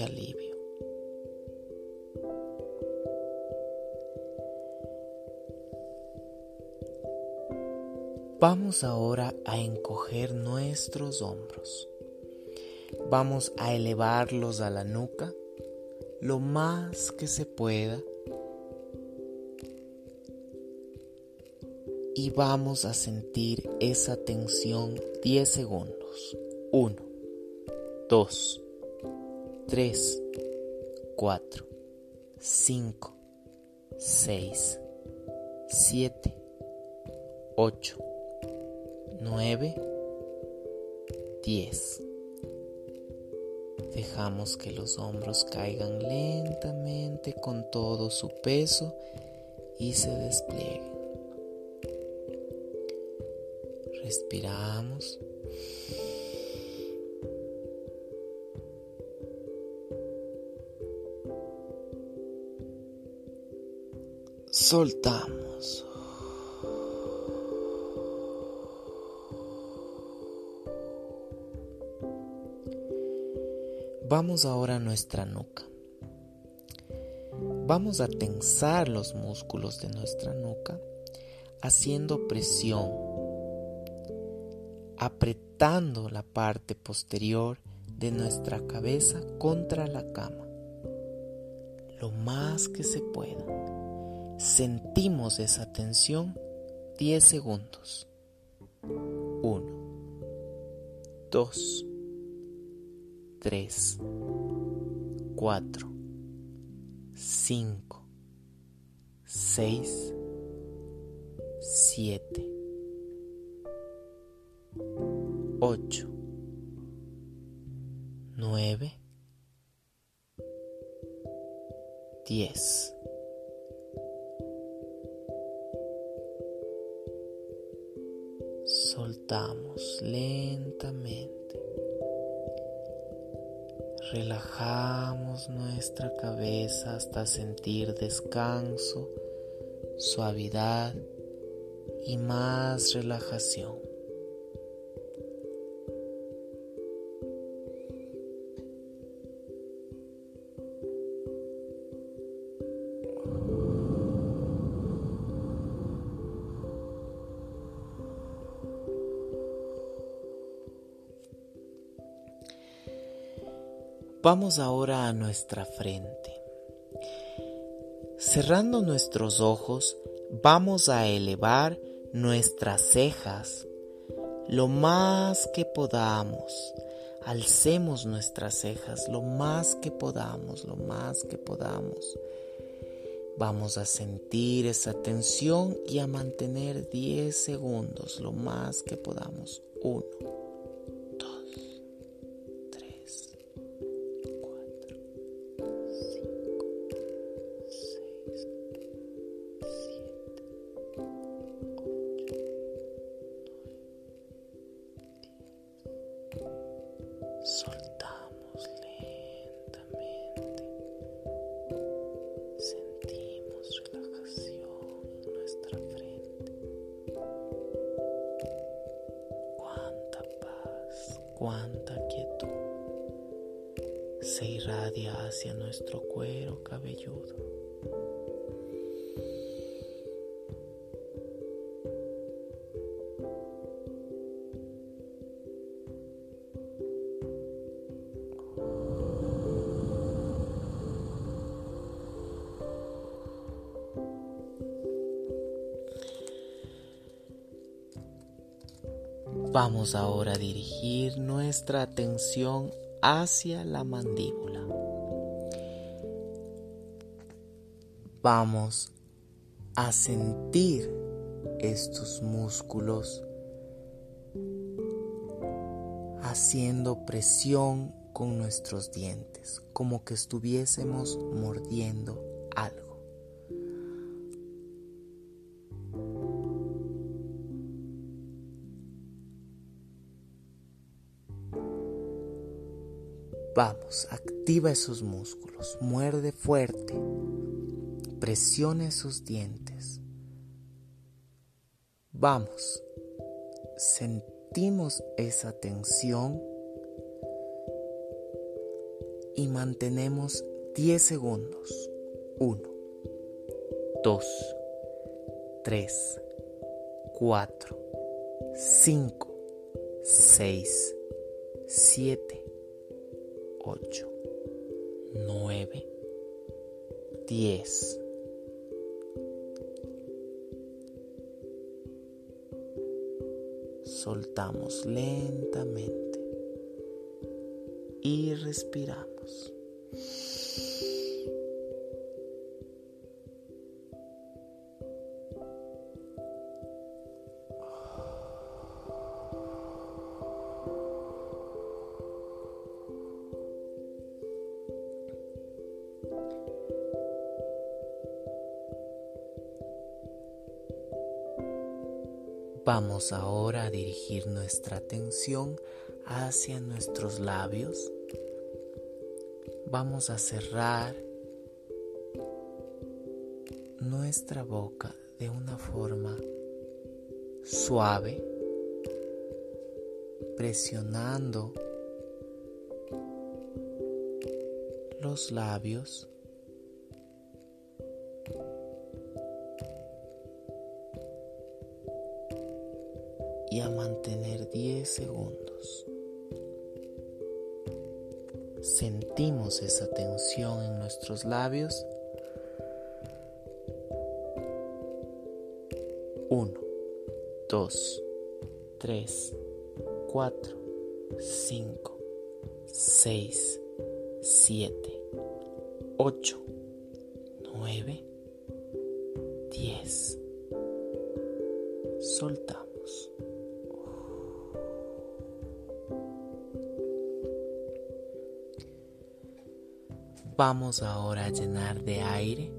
Alivio. Vamos ahora a encoger nuestros hombros. Vamos a elevarlos a la nuca lo más que se pueda. Y vamos a sentir esa tensión 10 segundos. 1, 2, 3, 4, 5, 6, 7, 8, 9, 10. Dejamos que los hombros caigan lentamente con todo su peso y se desplieguen. Respiramos. Soltamos. Vamos ahora a nuestra nuca. Vamos a tensar los músculos de nuestra nuca haciendo presión, apretando la parte posterior de nuestra cabeza contra la cama, lo más que se pueda. Sentimos esa tensión 10 segundos. 1, 2, 3, 4, 5, 6, 7, 8, 9, 10. Soltamos lentamente. Relajamos nuestra cabeza hasta sentir descanso, suavidad y más relajación. Vamos ahora a nuestra frente. Cerrando nuestros ojos, vamos a elevar nuestras cejas lo más que podamos. Alcemos nuestras cejas lo más que podamos, lo más que podamos. Vamos a sentir esa tensión y a mantener 10 segundos, lo más que podamos. 1. Cuánta quietud se irradia hacia nuestro cuero cabelludo. Vamos ahora a dirigir nuestra atención hacia la mandíbula. Vamos a sentir estos músculos haciendo presión con nuestros dientes, como que estuviésemos mordiendo Vamos, activa esos músculos, muerde fuerte, presiona esos dientes. Vamos, sentimos esa tensión y mantenemos 10 segundos. 1, 2, 3, 4, 5, 6, 7, 8, 9, 10. Soltamos lentamente y respiramos. Vamos ahora a dirigir nuestra atención hacia nuestros labios. Vamos a cerrar nuestra boca de una forma suave, presionando los labios segundos. Sentimos esa tensión en nuestros labios. 1, 2, 3, 4, 5, 6, 7, 8, Vamos ahora a llenar de aire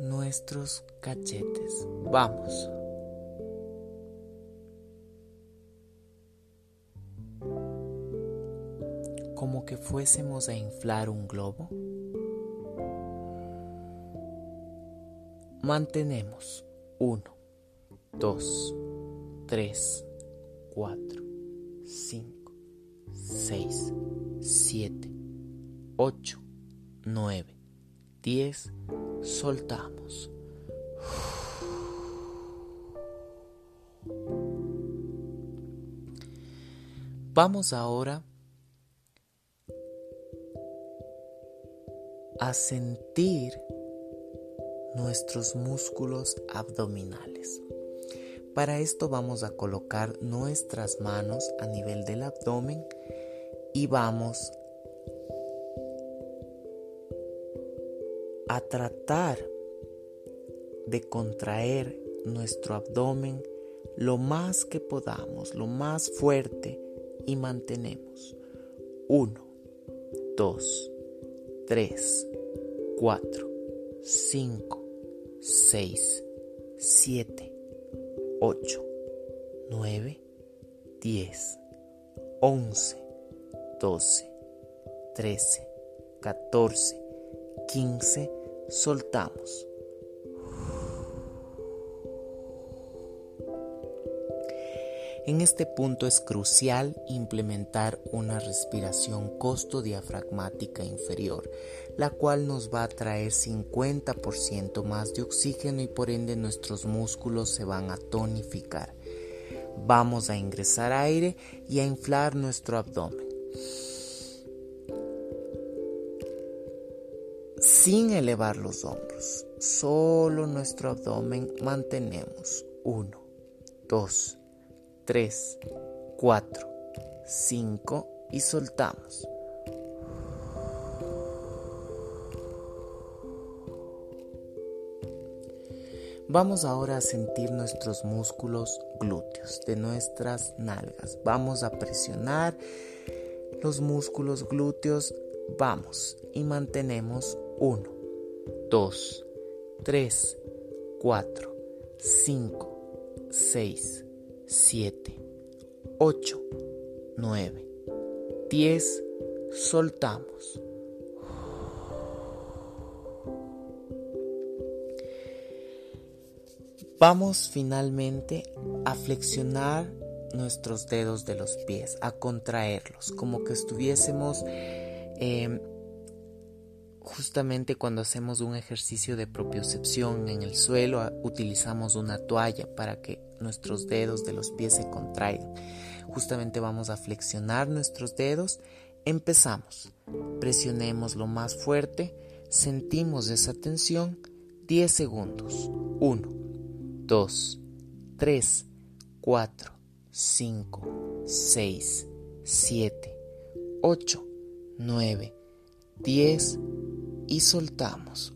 nuestros cachetes. Vamos. Como que fuésemos a inflar un globo. Mantenemos 1, 2, 3, 4, 5, 6, 7, 8, 9, 10, soltamos. Vamos ahora a sentir nuestros músculos abdominales. Para esto vamos a colocar nuestras manos a nivel del abdomen y vamos a tratar de contraer nuestro abdomen lo más que podamos, lo más fuerte y mantenemos. 1, 2, 3, 4, 5, 6, 7, 8, 9, 10, 11, 12, 13, 14, 15, soltamos. En este punto es crucial implementar una respiración costo-diafragmática inferior, la cual nos va a traer 50% más de oxígeno y por ende nuestros músculos se van a tonificar. Vamos a ingresar aire y a inflar nuestro abdomen. Sin elevar los hombros. Solo nuestro abdomen mantenemos. 1, 2, 3, 4, 5 y soltamos. Vamos ahora a sentir nuestros músculos glúteos de nuestras nalgas. Vamos a presionar los músculos glúteos. Vamos y mantenemos 1, 2, 3, 4, 5, 6, 7, 8, 9, 10. Soltamos. Vamos finalmente a flexionar nuestros dedos de los pies, a contraerlos, como que estuviésemos eh, Justamente cuando hacemos un ejercicio de propiocepción en el suelo, utilizamos una toalla para que nuestros dedos de los pies se contraigan. Justamente vamos a flexionar nuestros dedos. Empezamos. Presionemos lo más fuerte. Sentimos esa tensión. 10 segundos. 1, 2, 3, 4, 5, 6, 7, 8, 9, 10 y soltamos.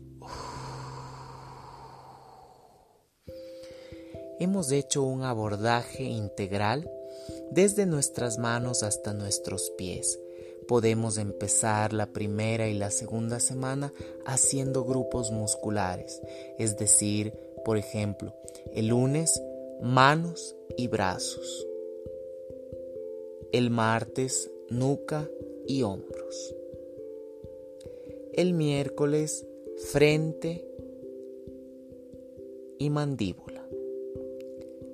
Hemos hecho un abordaje integral desde nuestras manos hasta nuestros pies. Podemos empezar la primera y la segunda semana haciendo grupos musculares, es decir, por ejemplo, el lunes manos y brazos. El martes, nuca y hombros. El miércoles, frente y mandíbula.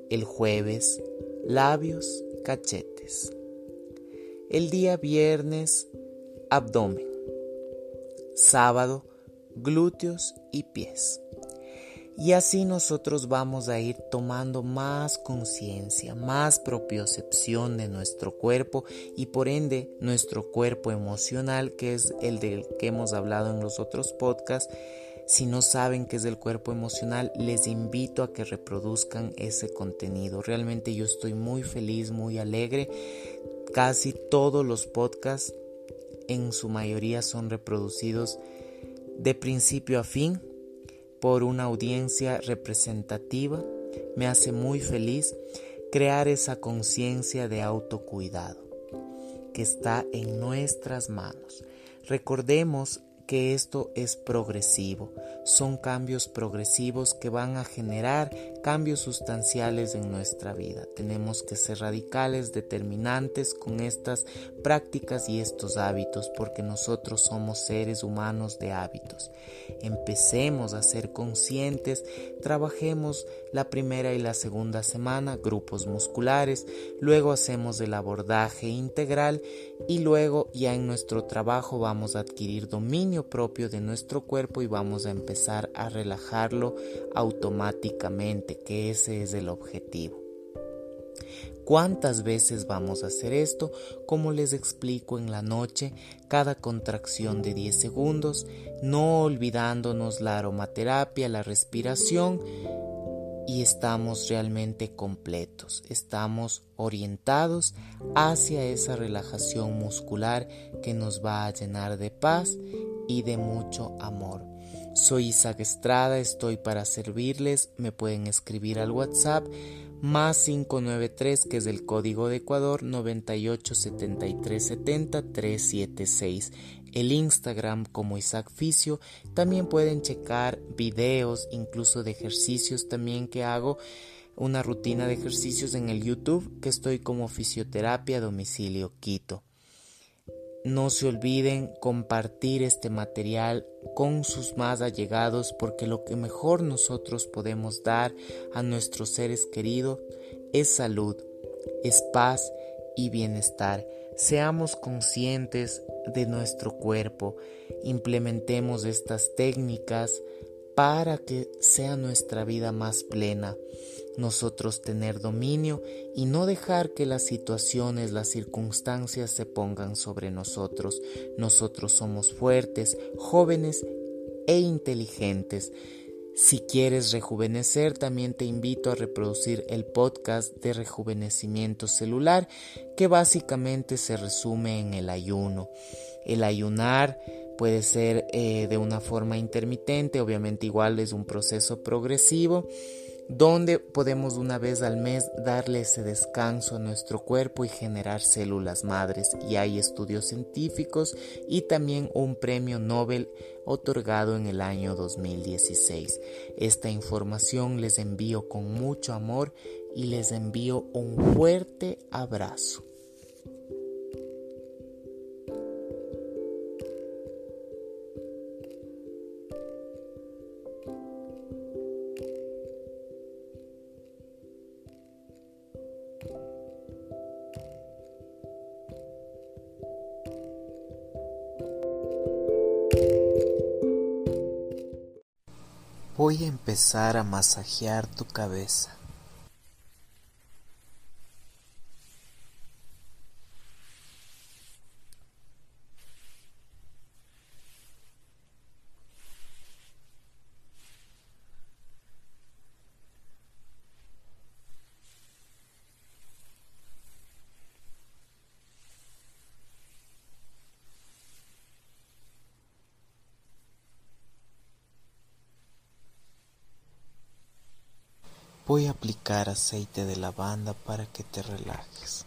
El jueves, labios, cachetes. El día viernes, abdomen. Sábado, glúteos y pies. Y así nosotros vamos a ir tomando más conciencia, más propiocepción de nuestro cuerpo y por ende nuestro cuerpo emocional, que es el del que hemos hablado en los otros podcasts. Si no saben qué es el cuerpo emocional, les invito a que reproduzcan ese contenido. Realmente yo estoy muy feliz, muy alegre. Casi todos los podcasts, en su mayoría, son reproducidos de principio a fin por una audiencia representativa, me hace muy feliz crear esa conciencia de autocuidado que está en nuestras manos. Recordemos que esto es progresivo. Son cambios progresivos que van a generar cambios sustanciales en nuestra vida. Tenemos que ser radicales, determinantes con estas prácticas y estos hábitos porque nosotros somos seres humanos de hábitos. Empecemos a ser conscientes, trabajemos la primera y la segunda semana grupos musculares, luego hacemos el abordaje integral y luego ya en nuestro trabajo vamos a adquirir dominio propio de nuestro cuerpo y vamos a empezar a relajarlo automáticamente, que ese es el objetivo. ¿Cuántas veces vamos a hacer esto? Como les explico en la noche, cada contracción de 10 segundos, no olvidándonos la aromaterapia, la respiración y estamos realmente completos, estamos orientados hacia esa relajación muscular que nos va a llenar de paz y de mucho amor. Soy Isaac Estrada, estoy para servirles, me pueden escribir al WhatsApp más 593 que es el código de Ecuador 987370 El Instagram como Isaac Ficio. También pueden checar videos, incluso de ejercicios también que hago. Una rutina de ejercicios en el YouTube que estoy como fisioterapia domicilio Quito. No se olviden compartir este material con sus más allegados porque lo que mejor nosotros podemos dar a nuestros seres queridos es salud, es paz y bienestar. Seamos conscientes de nuestro cuerpo, implementemos estas técnicas para que sea nuestra vida más plena nosotros tener dominio y no dejar que las situaciones, las circunstancias se pongan sobre nosotros. Nosotros somos fuertes, jóvenes e inteligentes. Si quieres rejuvenecer, también te invito a reproducir el podcast de rejuvenecimiento celular, que básicamente se resume en el ayuno. El ayunar puede ser eh, de una forma intermitente, obviamente igual es un proceso progresivo donde podemos una vez al mes darle ese descanso a nuestro cuerpo y generar células madres. Y hay estudios científicos y también un premio Nobel otorgado en el año 2016. Esta información les envío con mucho amor y les envío un fuerte abrazo. Voy a empezar a masajear tu cabeza. Voy a aplicar aceite de lavanda para que te relajes.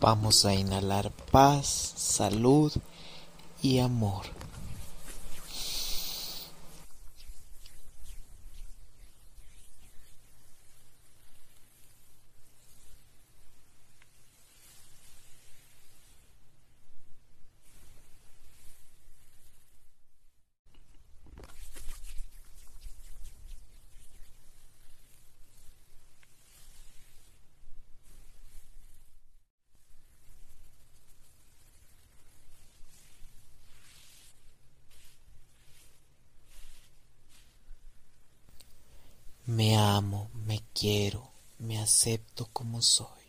Vamos a inhalar paz, salud y amor. Me amo, me quiero, me acepto como soy.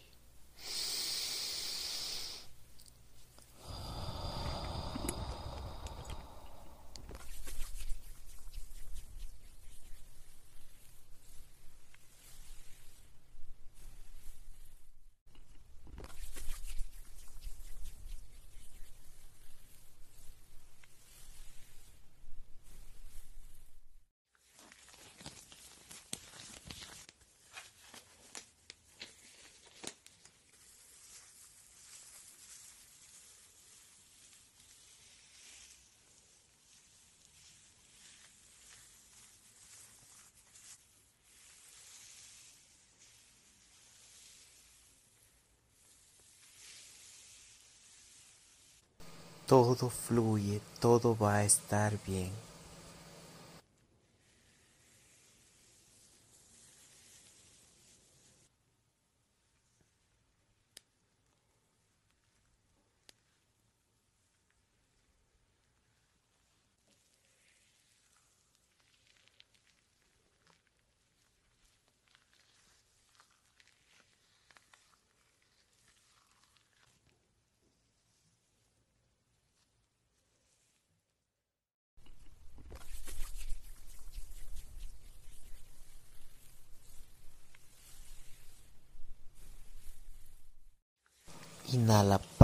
Todo fluye, todo va a estar bien.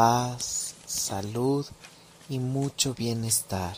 Paz, salud y mucho bienestar.